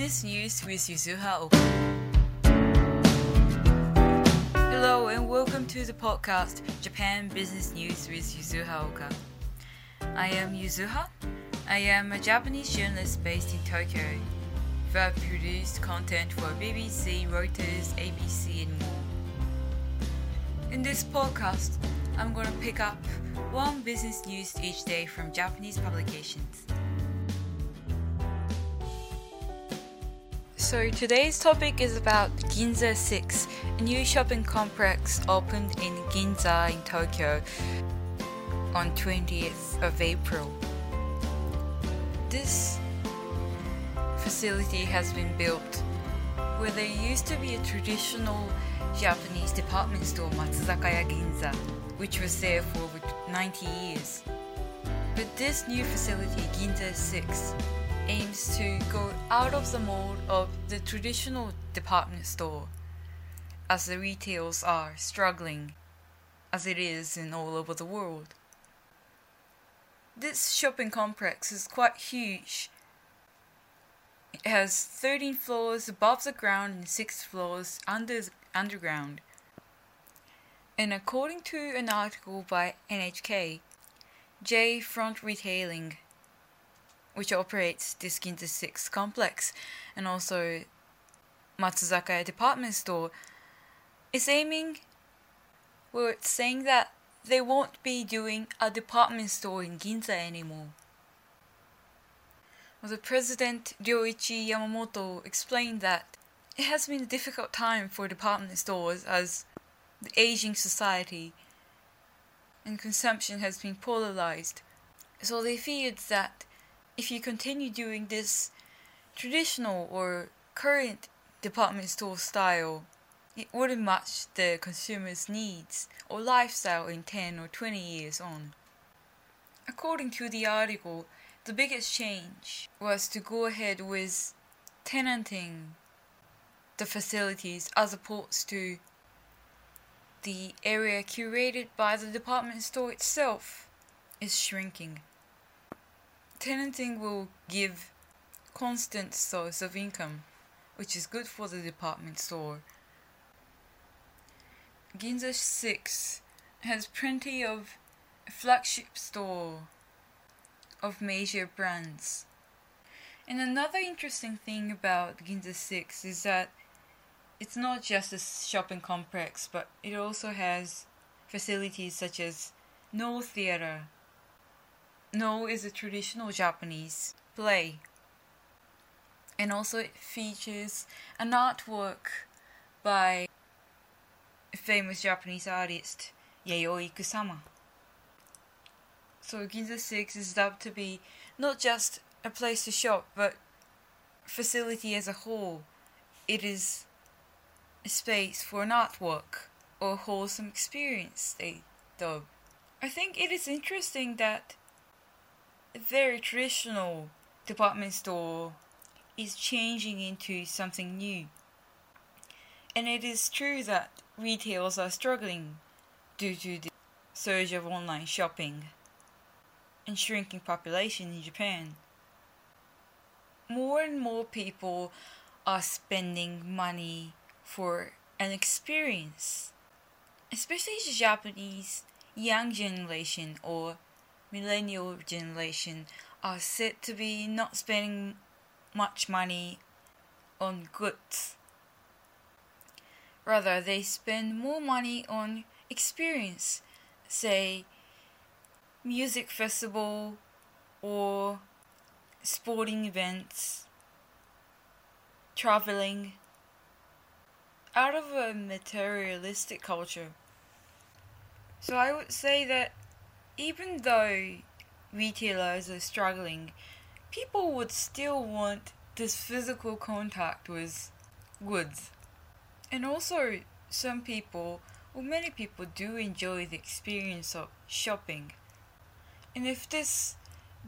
Business News with Yuzuha Oka. Hello and welcome to the podcast Japan Business News with Yuzuha Oka. I am Yuzuha. I am a Japanese journalist based in Tokyo have produced content for BBC, Reuters, ABC, and more. In this podcast, I'm going to pick up one business news each day from Japanese publications. So today's topic is about Ginza 6, a new shopping complex opened in Ginza in Tokyo on 20th of April. This facility has been built where there used to be a traditional Japanese department store Matsuzakaya Ginza, which was there for 90 years. But this new facility, Ginza 6, aims to go out of the mold of the traditional department store, as the retails are struggling, as it is in all over the world. This shopping complex is quite huge. It has 13 floors above the ground and 6 floors under underground. And according to an article by NHK, J Front Retailing which operates this Ginza 6 complex and also Matsuzakaya department store, is aiming, well, it's saying that they won't be doing a department store in Ginza anymore. Well, the president Ryoichi Yamamoto explained that it has been a difficult time for department stores as the aging society and consumption has been polarized. So they feared that if you continue doing this traditional or current department store style, it wouldn't match the consumer's needs or lifestyle in 10 or 20 years on. According to the article, the biggest change was to go ahead with tenanting the facilities as opposed to the area curated by the department store itself is shrinking tenanting will give constant source of income, which is good for the department store. Ginza 6 has plenty of flagship store of major brands. And another interesting thing about Ginza 6 is that it's not just a shopping complex, but it also has facilities such as Noh Theater, Noh is a traditional Japanese play. And also it features an artwork by famous Japanese artist, Yayoi Kusama. So Ginza 6 is dubbed to be not just a place to shop, but facility as a whole. It is a space for an artwork or wholesome experience, they dub. I think it is interesting that a very traditional department store is changing into something new. And it is true that retailers are struggling due to the surge of online shopping and shrinking population in Japan. More and more people are spending money for an experience, especially the Japanese young generation or millennial generation are said to be not spending much money on goods. Rather, they spend more money on experience, say music festival or sporting events, traveling, out of a materialistic culture. So I would say that even though retailers are struggling, people would still want this physical contact with goods. And also, some people, or many people, do enjoy the experience of shopping. And if this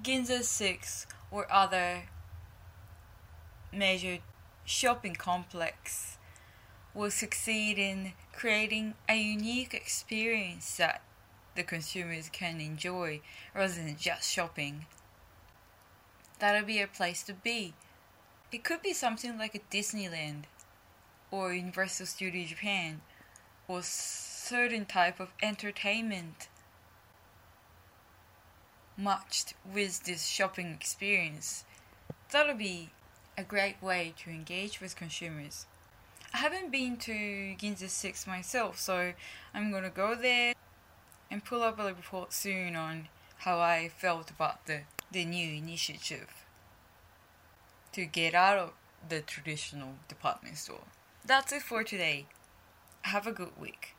Ginza 6 or other major shopping complex will succeed in creating a unique experience that the consumers can enjoy rather than just shopping. That'll be a place to be. It could be something like a Disneyland or Universal Studio Japan or certain type of entertainment matched with this shopping experience. That'll be a great way to engage with consumers. I haven't been to Ginza 6 myself, so I'm gonna go there and pull up a report soon on how I felt about the, the new initiative to get out of the traditional department store. That's it for today. Have a good week.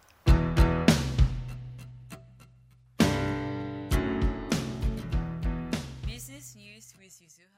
Business News with Yuzuha.